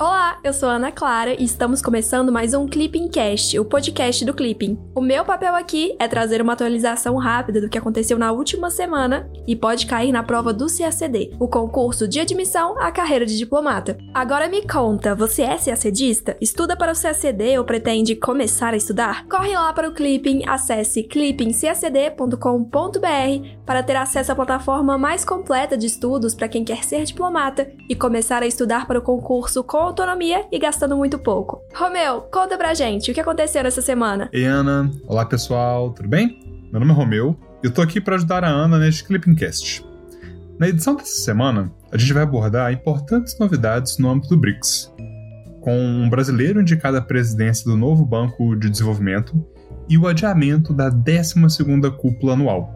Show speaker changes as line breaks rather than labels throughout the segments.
Olá, eu sou Ana Clara e estamos começando mais um Clipping Cast, o podcast do Clipping. O meu papel aqui é trazer uma atualização rápida do que aconteceu na última semana e pode cair na prova do CACD, o concurso de admissão à carreira de diplomata. Agora me conta, você é CACDista? Estuda para o CACD ou pretende começar a estudar? Corre lá para o Clipping, acesse clippingcacd.com.br para ter acesso à plataforma mais completa de estudos para quem quer ser diplomata e começar a estudar para o concurso com autonomia e gastando muito pouco. Romeu, conta pra gente o que aconteceu nessa semana.
Ei, Ana. Olá, pessoal. Tudo bem? Meu nome é Romeu e eu tô aqui para ajudar a Ana neste Clippingcast. Na edição dessa semana, a gente vai abordar importantes novidades no âmbito do BRICS, com um brasileiro indicado à presidência do novo Banco de Desenvolvimento e o adiamento da 12ª cúpula anual.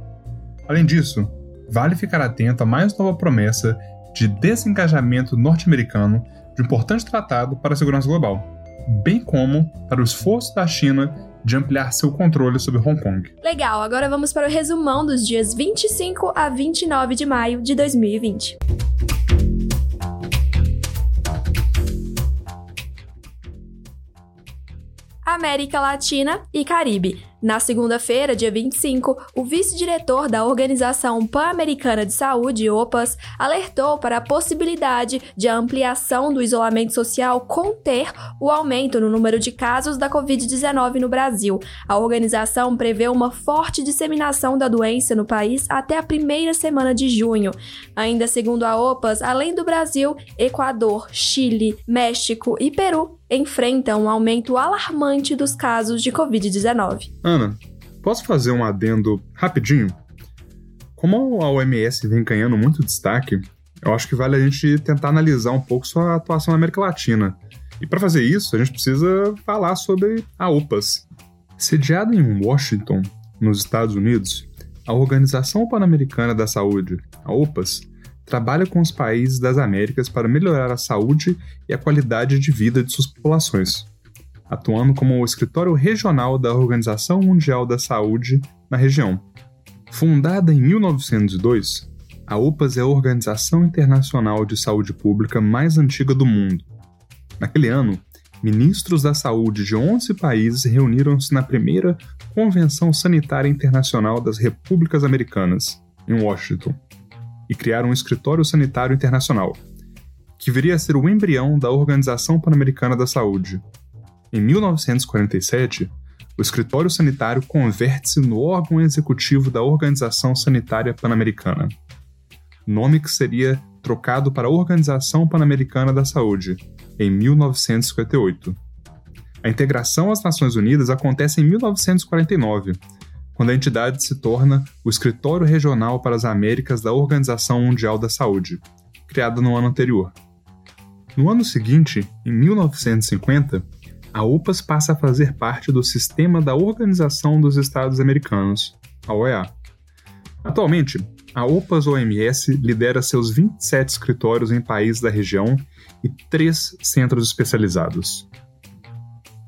Além disso, vale ficar atento a mais nova promessa de desengajamento norte-americano de um importante tratado para a segurança global, bem como para o esforço da China de ampliar seu controle sobre Hong Kong.
Legal, agora vamos para o resumão dos dias 25 a 29 de maio de 2020. América Latina e Caribe. Na segunda-feira, dia 25, o vice-diretor da Organização Pan-Americana de Saúde, OPAS, alertou para a possibilidade de a ampliação do isolamento social conter o aumento no número de casos da Covid-19 no Brasil. A organização prevê uma forte disseminação da doença no país até a primeira semana de junho. Ainda segundo a OPAS, além do Brasil, Equador, Chile, México e Peru enfrentam um aumento alarmante dos casos de Covid-19.
Ana, posso fazer um adendo rapidinho? Como a OMS vem ganhando muito destaque, eu acho que vale a gente tentar analisar um pouco sua atuação na América Latina. E para fazer isso, a gente precisa falar sobre a OPAS. Sediada em Washington, nos Estados Unidos, a Organização Pan-Americana da Saúde, a OPAS, trabalha com os países das Américas para melhorar a saúde e a qualidade de vida de suas populações, atuando como o escritório regional da Organização Mundial da Saúde na região. Fundada em 1902, a OPAS é a organização internacional de saúde pública mais antiga do mundo. Naquele ano, ministros da saúde de 11 países reuniram-se na primeira Convenção Sanitária Internacional das Repúblicas Americanas, em Washington e criaram um escritório sanitário internacional, que viria a ser o embrião da Organização Pan-Americana da Saúde. Em 1947, o escritório sanitário converte-se no órgão executivo da Organização Sanitária Pan-Americana, nome que seria trocado para Organização Pan-Americana da Saúde, em 1958. A integração às Nações Unidas acontece em 1949, quando a entidade se torna o Escritório Regional para as Américas da Organização Mundial da Saúde, criada no ano anterior. No ano seguinte, em 1950, a OPAS passa a fazer parte do Sistema da Organização dos Estados Americanos, a OEA. Atualmente, a OPAS-OMS lidera seus 27 escritórios em países da região e três centros especializados.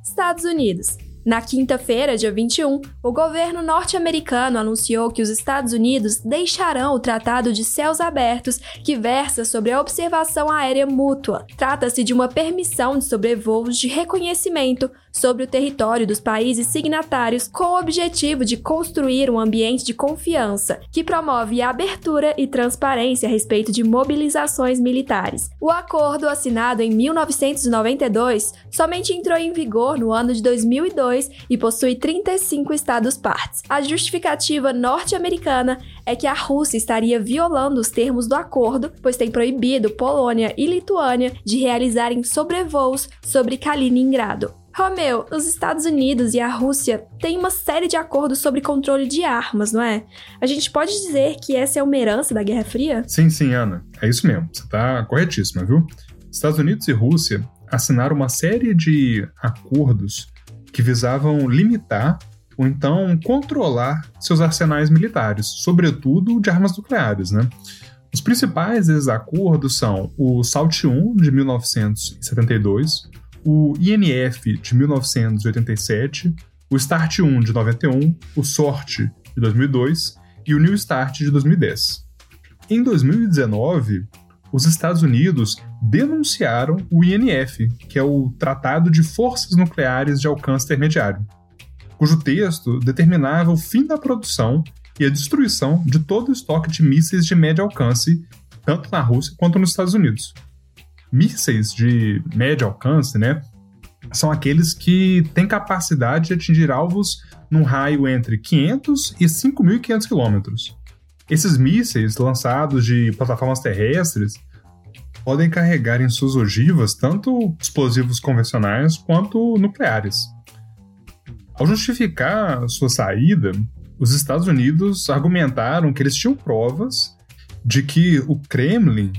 Estados Unidos. Na quinta-feira, dia 21, o governo norte-americano anunciou que os Estados Unidos deixarão o Tratado de Céus Abertos, que versa sobre a observação aérea mútua. Trata-se de uma permissão de sobrevoos de reconhecimento sobre o território dos países signatários com o objetivo de construir um ambiente de confiança que promove abertura e transparência a respeito de mobilizações militares. O acordo, assinado em 1992, somente entrou em vigor no ano de 2002 e possui 35 estados-partes. A justificativa norte-americana é que a Rússia estaria violando os termos do acordo, pois tem proibido Polônia e Lituânia de realizarem sobrevoos sobre Kaliningrado. Romeu, os Estados Unidos e a Rússia têm uma série de acordos sobre controle de armas, não é? A gente pode dizer que essa é uma herança da Guerra Fria?
Sim, sim, Ana. É isso mesmo. Você está corretíssima, viu? Estados Unidos e Rússia assinaram uma série de acordos que visavam limitar ou então controlar seus arsenais militares, sobretudo de armas nucleares, né? Os principais desses acordos são o SALT I de 1972, o INF de 1987, o START 1 de 91, o SORT de 2002 e o New START de 2010. Em 2019, os Estados Unidos denunciaram o INF, que é o Tratado de Forças Nucleares de Alcance Intermediário, cujo texto determinava o fim da produção e a destruição de todo o estoque de mísseis de médio alcance, tanto na Rússia quanto nos Estados Unidos. Mísseis de médio alcance, né, são aqueles que têm capacidade de atingir alvos num raio entre 500 e 5.500 quilômetros. Esses mísseis lançados de plataformas terrestres podem carregar em suas ogivas tanto explosivos convencionais quanto nucleares. Ao justificar sua saída, os Estados Unidos argumentaram que eles tinham provas de que o Kremlin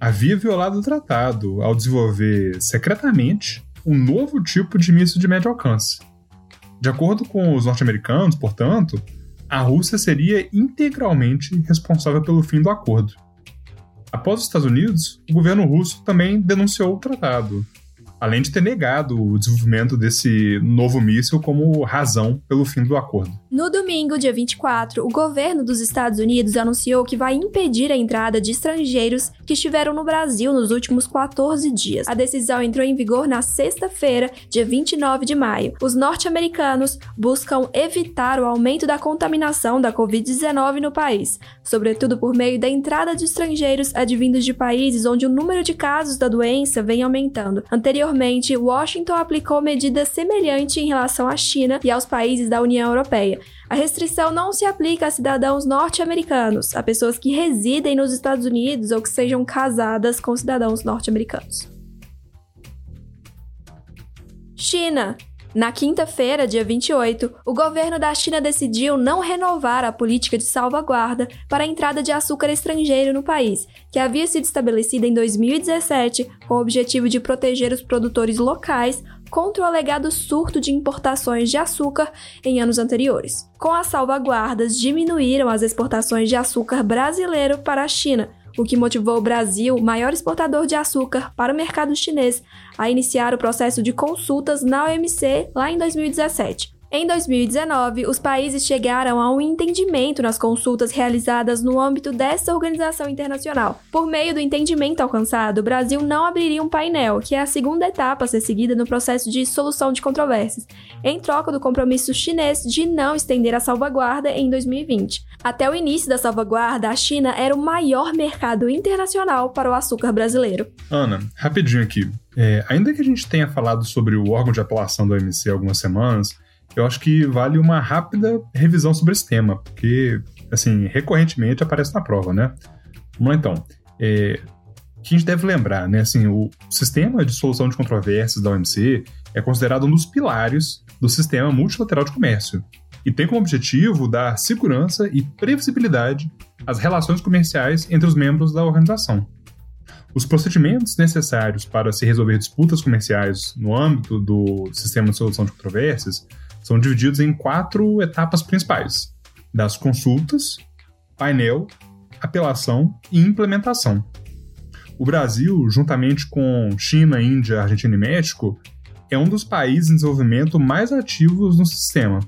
havia violado o tratado ao desenvolver secretamente um novo tipo de míssil de médio alcance. De acordo com os norte-americanos, portanto, a Rússia seria integralmente responsável pelo fim do acordo. Após os Estados Unidos, o governo russo também denunciou o tratado, além de ter negado o desenvolvimento desse novo míssil como razão pelo fim do acordo.
No domingo, dia 24, o governo dos Estados Unidos anunciou que vai impedir a entrada de estrangeiros que estiveram no Brasil nos últimos 14 dias. A decisão entrou em vigor na sexta-feira, dia 29 de maio. Os norte-americanos buscam evitar o aumento da contaminação da Covid-19 no país, sobretudo por meio da entrada de estrangeiros advindos de países onde o número de casos da doença vem aumentando. Anteriormente, Anteriormente, Washington aplicou medida semelhante em relação à China e aos países da União Europeia. A restrição não se aplica a cidadãos norte-americanos, a pessoas que residem nos Estados Unidos ou que sejam casadas com cidadãos norte-americanos. China. Na quinta-feira, dia 28, o governo da China decidiu não renovar a política de salvaguarda para a entrada de açúcar estrangeiro no país, que havia sido estabelecida em 2017 com o objetivo de proteger os produtores locais contra o alegado surto de importações de açúcar em anos anteriores. Com as salvaguardas, diminuíram as exportações de açúcar brasileiro para a China, o que motivou o Brasil, maior exportador de açúcar para o mercado chinês, a iniciar o processo de consultas na OMC lá em 2017. Em 2019, os países chegaram a um entendimento nas consultas realizadas no âmbito dessa organização internacional. Por meio do entendimento alcançado, o Brasil não abriria um painel, que é a segunda etapa a ser seguida no processo de solução de controvérsias, em troca do compromisso chinês de não estender a salvaguarda em 2020. Até o início da salvaguarda, a China era o maior mercado internacional para o açúcar brasileiro.
Ana, rapidinho aqui. É, ainda que a gente tenha falado sobre o órgão de apelação do OMC algumas semanas, eu acho que vale uma rápida revisão sobre esse tema, porque, assim, recorrentemente aparece na prova, né? Vamos lá, então. É, que a gente deve lembrar, né? Assim, o sistema de solução de controvérsias da OMC é considerado um dos pilares do sistema multilateral de comércio e tem como objetivo dar segurança e previsibilidade às relações comerciais entre os membros da organização. Os procedimentos necessários para se resolver disputas comerciais no âmbito do sistema de solução de controvérsias são divididos em quatro etapas principais: das consultas, painel, apelação e implementação. O Brasil, juntamente com China, Índia, Argentina e México, é um dos países em desenvolvimento mais ativos no sistema.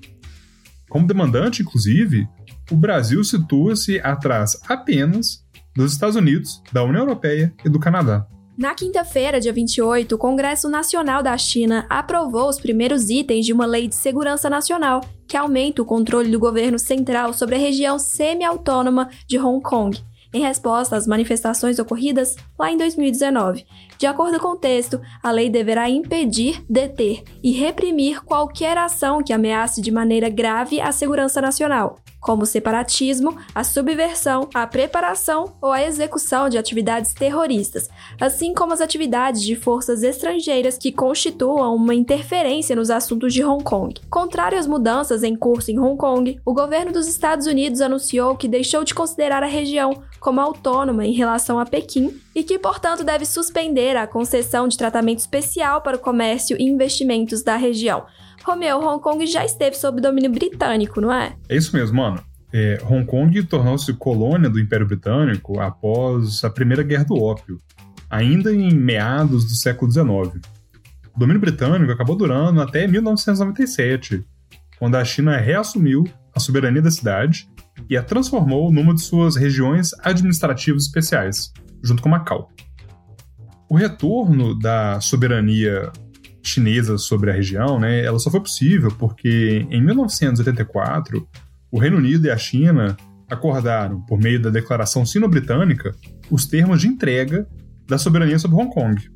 Como demandante, inclusive, o Brasil situa-se atrás apenas dos Estados Unidos, da União Europeia e do Canadá.
Na quinta-feira, dia 28, o Congresso Nacional da China aprovou os primeiros itens de uma lei de segurança nacional que aumenta o controle do governo central sobre a região semi-autônoma de Hong Kong, em resposta às manifestações ocorridas lá em 2019. De acordo com o texto, a lei deverá impedir, deter e reprimir qualquer ação que ameace de maneira grave a segurança nacional, como o separatismo, a subversão, a preparação ou a execução de atividades terroristas, assim como as atividades de forças estrangeiras que constituam uma interferência nos assuntos de Hong Kong. Contrário às mudanças em curso em Hong Kong, o governo dos Estados Unidos anunciou que deixou de considerar a região como autônoma em relação a Pequim e que, portanto, deve suspender a concessão de tratamento especial para o comércio e investimentos da região. Romeu, Hong Kong já esteve sob domínio britânico, não é?
É isso mesmo, mano. É, Hong Kong tornou-se colônia do Império Britânico após a Primeira Guerra do Ópio, ainda em meados do século XIX. O domínio britânico acabou durando até 1997, quando a China reassumiu a soberania da cidade e a transformou numa de suas regiões administrativas especiais. junto com Macau. O retorno da soberania chinesa sobre a região, né, ela só foi possível porque em 1984 o Reino Unido e a China acordaram, por meio da Declaração Sino-Britânica, os termos de entrega da soberania sobre Hong Kong.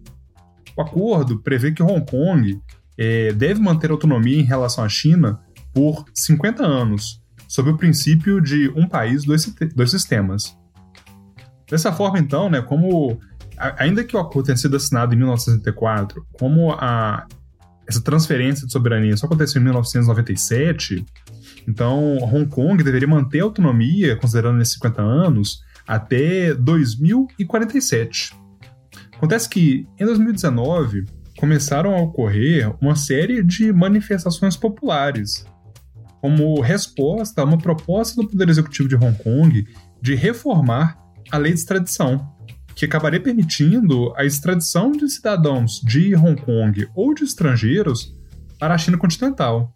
O acordo prevê que Hong Kong é, deve manter autonomia em relação à China por 50 anos, sob o princípio de um país, dois, dois sistemas. Dessa forma, então, né, como ainda que o acordo tenha sido assinado em 1964, como a, essa transferência de soberania só aconteceu em 1997, então Hong Kong deveria manter a autonomia, considerando esses 50 anos, até 2047. Acontece que, em 2019, começaram a ocorrer uma série de manifestações populares, como resposta a uma proposta do Poder Executivo de Hong Kong de reformar a lei de extradição, que acabaria permitindo a extradição de cidadãos de Hong Kong ou de estrangeiros para a China continental.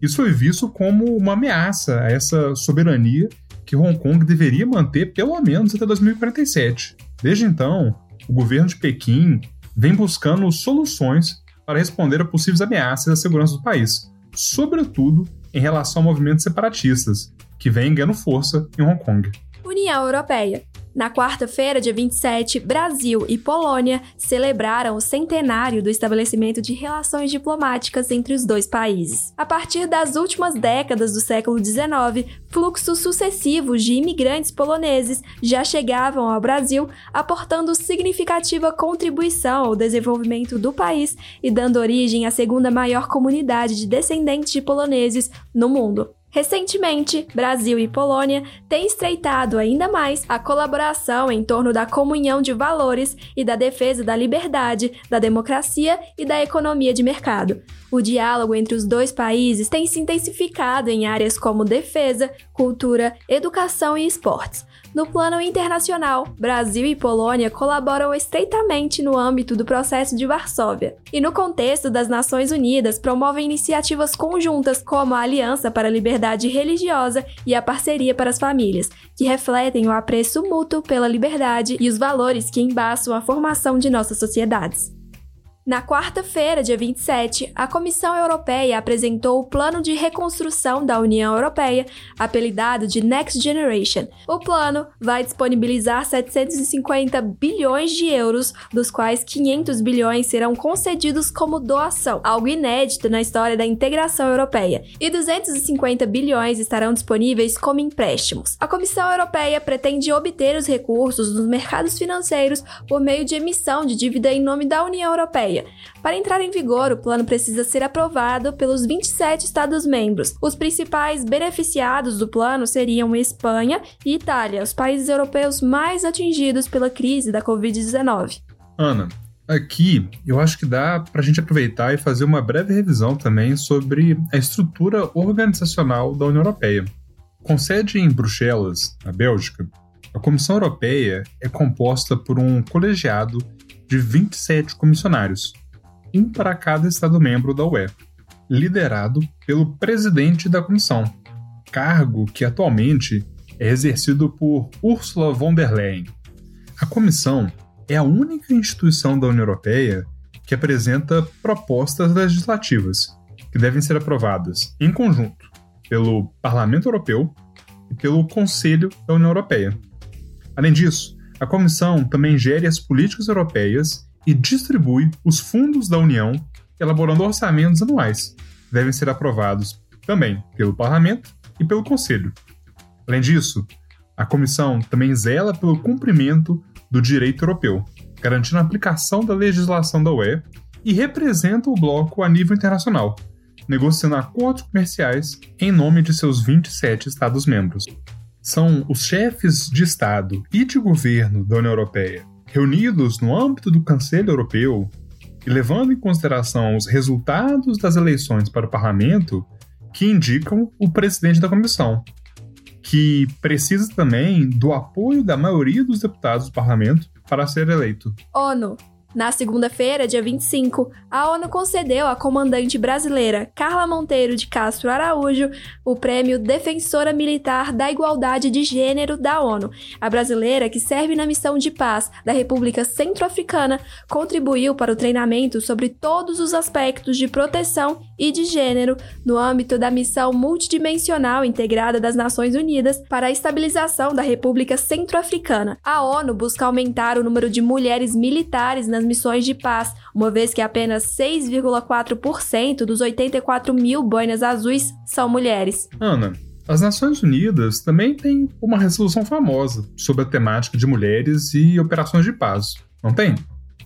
Isso foi visto como uma ameaça a essa soberania que Hong Kong deveria manter pelo menos até 2047. Desde então, o governo de Pequim vem buscando soluções para responder a possíveis ameaças à segurança do país, sobretudo em relação a movimentos separatistas, que vêm ganhando força em Hong Kong.
União Europeia. Na quarta-feira, dia 27, Brasil e Polônia celebraram o centenário do estabelecimento de relações diplomáticas entre os dois países. A partir das últimas décadas do século XIX, fluxos sucessivos de imigrantes poloneses já chegavam ao Brasil, aportando significativa contribuição ao desenvolvimento do país e dando origem à segunda maior comunidade de descendentes de poloneses no mundo. Recentemente, Brasil e Polônia têm estreitado ainda mais a colaboração em torno da comunhão de valores e da defesa da liberdade, da democracia e da economia de mercado. O diálogo entre os dois países tem se intensificado em áreas como defesa, cultura, educação e esportes. No plano internacional, Brasil e Polônia colaboram estreitamente no âmbito do processo de Varsóvia. E no contexto das Nações Unidas, promovem iniciativas conjuntas como a Aliança para a Liberdade Religiosa e a Parceria para as Famílias, que refletem o apreço mútuo pela liberdade e os valores que embaçam a formação de nossas sociedades. Na quarta-feira, dia 27, a Comissão Europeia apresentou o Plano de Reconstrução da União Europeia, apelidado de Next Generation. O plano vai disponibilizar 750 bilhões de euros, dos quais 500 bilhões serão concedidos como doação, algo inédito na história da integração europeia, e 250 bilhões estarão disponíveis como empréstimos. A Comissão Europeia pretende obter os recursos nos mercados financeiros por meio de emissão de dívida em nome da União Europeia Europeia. Para entrar em vigor, o plano precisa ser aprovado pelos 27 Estados-membros. Os principais beneficiados do plano seriam Espanha e Itália, os países europeus mais atingidos pela crise da Covid-19.
Ana, aqui eu acho que dá para a gente aproveitar e fazer uma breve revisão também sobre a estrutura organizacional da União Europeia. Com sede em Bruxelas, na Bélgica, a Comissão Europeia é composta por um colegiado de 27 comissionários, um para cada Estado-membro da UE, liderado pelo presidente da comissão, cargo que atualmente é exercido por Ursula von der Leyen. A comissão é a única instituição da União Europeia que apresenta propostas legislativas que devem ser aprovadas em conjunto pelo Parlamento Europeu e pelo Conselho da União Europeia. Além disso, a Comissão também gere as políticas europeias e distribui os fundos da União, elaborando orçamentos anuais. Devem ser aprovados também pelo Parlamento e pelo Conselho. Além disso, a Comissão também zela pelo cumprimento do direito europeu, garantindo a aplicação da legislação da UE e representa o bloco a nível internacional, negociando acordos comerciais em nome de seus 27 Estados-membros são os chefes de Estado e de governo da União Europeia reunidos no âmbito do Conselho Europeu e levando em consideração os resultados das eleições para o parlamento que indicam o presidente da comissão, que precisa também do apoio da maioria dos deputados do parlamento para ser eleito.
ONU Na segunda-feira, dia 25, a ONU concedeu à comandante brasileira Carla Monteiro de Castro Araújo o prêmio Defensora Militar da Igualdade de Gênero da ONU. A brasileira, que serve na missão de paz da República Centro-Africana, contribuiu para o treinamento sobre todos os aspectos de proteção e de gênero no âmbito da missão multidimensional integrada das Nações Unidas para a estabilização da República Centro-Africana. A ONU busca aumentar o número de mulheres militares nas missões de paz, uma vez que apenas 6,4% dos 84 mil boinas azuis são mulheres.
Ana, as Nações Unidas também têm uma resolução famosa sobre a temática de mulheres e operações de paz, não tem?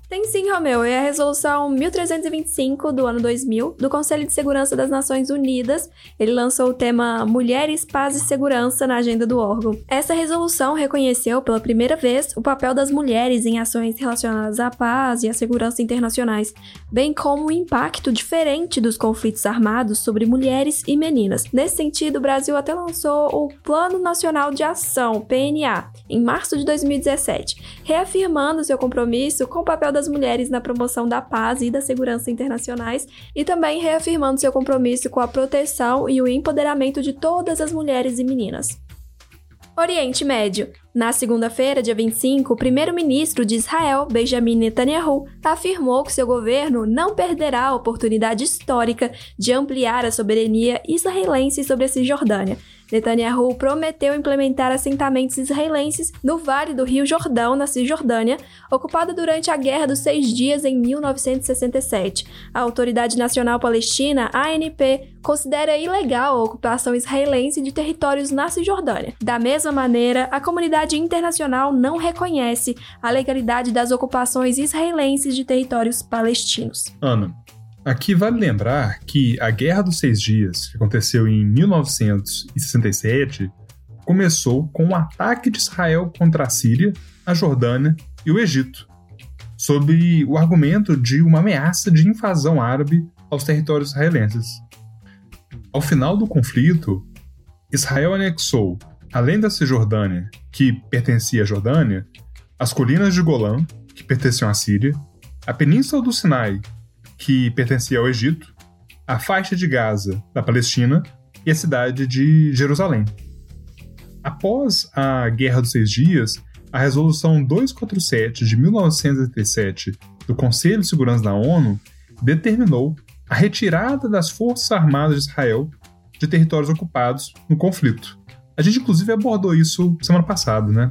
Tem sim, Romeu, é a Resolução 1325 do ano 2000 do Conselho de Segurança das Nações Unidas. Ele lançou o tema Mulheres, Paz e Segurança na agenda do órgão. Essa resolução reconheceu pela primeira vez o papel das mulheres em ações relacionadas à paz e à segurança internacionais, bem como o impacto diferente dos conflitos armados sobre mulheres e meninas. Nesse sentido, o Brasil até lançou o Plano Nacional de Ação, PNA, em março de 2017, reafirmando seu compromisso com o papel das mulheres na promoção da paz e da segurança internacionais e também reafirmando seu compromisso com a proteção e o empoderamento de todas as mulheres e meninas. Oriente Médio. Na segunda-feira, dia 25, o primeiro-ministro de Israel, Benjamin Netanyahu, afirmou que seu governo não perderá a oportunidade histórica de ampliar a soberania israelense sobre a Cisjordânia, Netanyahu prometeu implementar assentamentos israelenses no Vale do Rio Jordão, na Cisjordânia, ocupada durante a Guerra dos Seis Dias em 1967. A Autoridade Nacional Palestina, ANP, considera ilegal a ocupação israelense de territórios na Cisjordânia. Da mesma maneira, a comunidade internacional não reconhece a legalidade das ocupações israelenses de territórios palestinos.
Ana, Aqui vale lembrar que a Guerra dos Seis Dias, que aconteceu em 1967, começou com o um ataque de Israel contra a Síria, a Jordânia e o Egito, sob o argumento de uma ameaça de invasão árabe aos territórios israelenses. Ao final do conflito, Israel anexou, além da Cisjordânia, que pertencia à Jordânia, as colinas de Golã, que pertenciam à Síria, a Península do Sinai, que pertencia ao Egito, a faixa de Gaza, da Palestina, e a cidade de Jerusalém. Após a Guerra dos Seis Dias, a Resolução 247 de 1987 do Conselho de Segurança da ONU determinou a retirada das Forças Armadas de Israel de territórios ocupados no conflito. A gente, inclusive, abordou isso semana passada, né?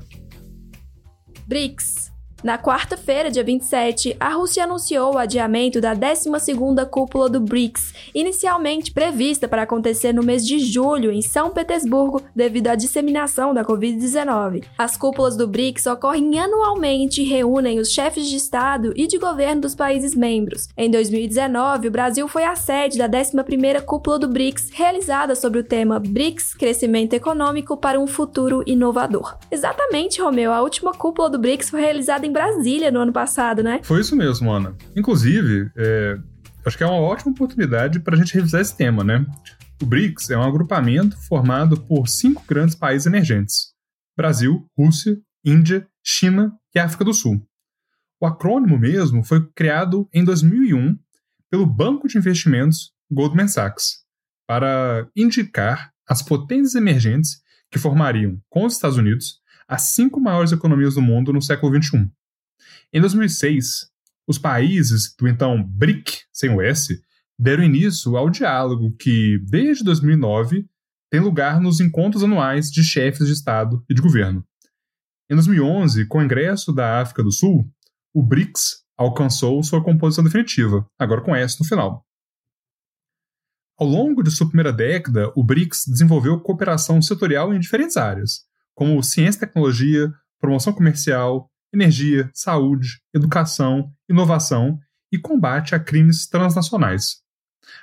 BRICS na quarta-feira, dia 27, a Rússia anunciou o adiamento da 12ª cúpula do BRICS, inicialmente prevista para acontecer no mês de julho em São Petersburgo devido à disseminação da Covid-19. As cúpulas do BRICS ocorrem anualmente e reúnem os chefes de Estado e de governo dos países membros. Em 2019, o Brasil foi a sede da 11ª cúpula do BRICS, realizada sobre o tema BRICS Crescimento Econômico para um Futuro Inovador. Exatamente, Romeu, a última cúpula do BRICS foi realizada em Brasília no ano passado, né?
Foi isso mesmo, Ana. Inclusive, é, acho que é uma ótima oportunidade para a gente revisar esse tema, né? O BRICS é um agrupamento formado por cinco grandes países emergentes: Brasil, Rússia, Índia, China e África do Sul. O acrônimo mesmo foi criado em 2001 pelo banco de investimentos Goldman Sachs para indicar as potências emergentes que formariam, com os Estados Unidos, as cinco maiores economias do mundo no século XXI. Em 2006, os países do então BRIC, sem o S, deram início ao diálogo que, desde 2009, tem lugar nos encontros anuais de chefes de Estado e de governo. Em 2011, com o ingresso da África do Sul, o BRICS alcançou sua composição definitiva, agora com S no final. Ao longo de sua primeira década, o BRICS desenvolveu cooperação setorial em diferentes áreas, como ciência e tecnologia, promoção comercial, energia, saúde, educação, inovação e combate a crimes transnacionais.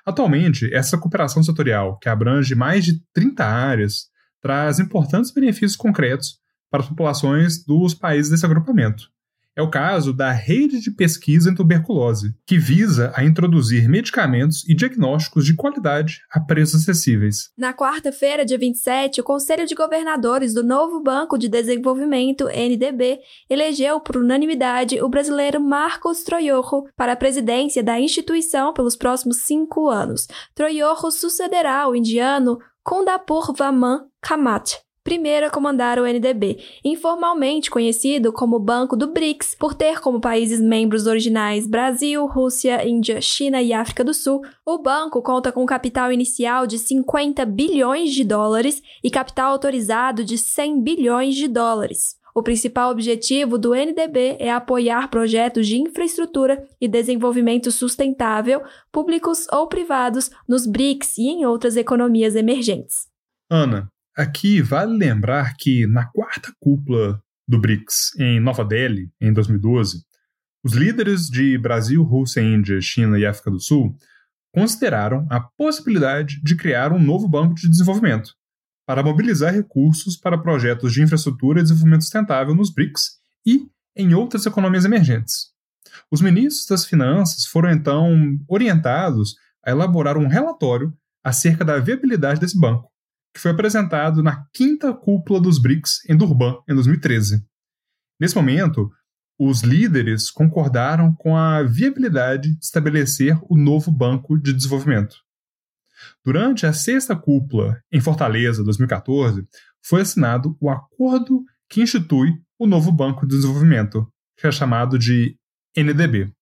Atualmente, essa cooperação setorial, que abrange mais de 30 áreas, traz importantes benefícios concretos para as populações dos países desse agrupamento, É o caso da Rede de Pesquisa em Tuberculose, que visa a introduzir medicamentos e diagnósticos de qualidade a preços acessíveis.
Na quarta-feira, dia 27, o Conselho de Governadores do novo Banco de Desenvolvimento, NDB, elegeu por unanimidade o brasileiro Marcos Troiorro para a presidência da instituição pelos próximos cinco anos. Troiorro sucederá o indiano Kondapur Vaman Kamat, primeiro a comandar o NDB, informalmente conhecido como Banco do BRICS, por ter como países membros originais Brasil, Rússia, Índia, China e África do Sul. O banco conta com capital inicial de 50 bilhões de dólares e capital autorizado de 100 bilhões de dólares. O principal objetivo do NDB é apoiar projetos de infraestrutura e desenvolvimento sustentável, públicos ou privados, nos BRICS e em outras economias emergentes.
Ana, Aqui vale lembrar que na quarta cúpula do BRICS, em Nova Delhi, em 2012, os líderes de Brasil, Rússia, Índia, China e África do Sul consideraram a possibilidade de criar um novo banco de desenvolvimento para mobilizar recursos para projetos de infraestrutura e desenvolvimento sustentável nos BRICS e em outras economias emergentes. Os ministros das Finanças foram então orientados a elaborar um relatório acerca da viabilidade desse banco, que foi apresentado na quinta cúpula dos BRICS em Durban, em 2013. Nesse momento, os líderes concordaram com a viabilidade de estabelecer o novo Banco de Desenvolvimento. Durante a sexta cúpula, em Fortaleza, 2014, foi assinado o acordo que institui o novo Banco de Desenvolvimento, que é chamado de NDB.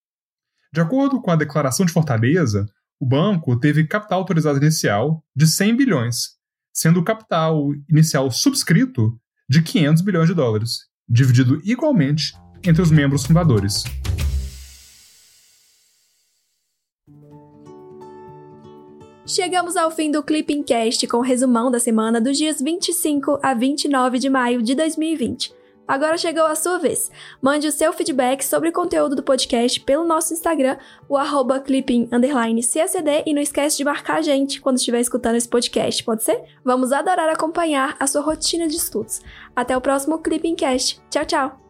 De acordo com a Declaração de Fortaleza, o banco teve capital autorizado inicial de 100 bilhões, sendo o capital inicial subscrito de 500 bilhões de dólares, dividido igualmente entre os membros fundadores.
Chegamos ao fim do Clipping Cast com o resumão da semana dos dias 25 a 29 de maio de 2020. Agora chegou a sua vez. Mande o seu feedback sobre o conteúdo do podcast pelo nosso Instagram, o arroba clipping__cacd e não esquece de marcar a gente quando estiver escutando esse podcast, pode ser? Vamos adorar acompanhar a sua rotina de estudos. Até o próximo Clipping Cast. Tchau, tchau!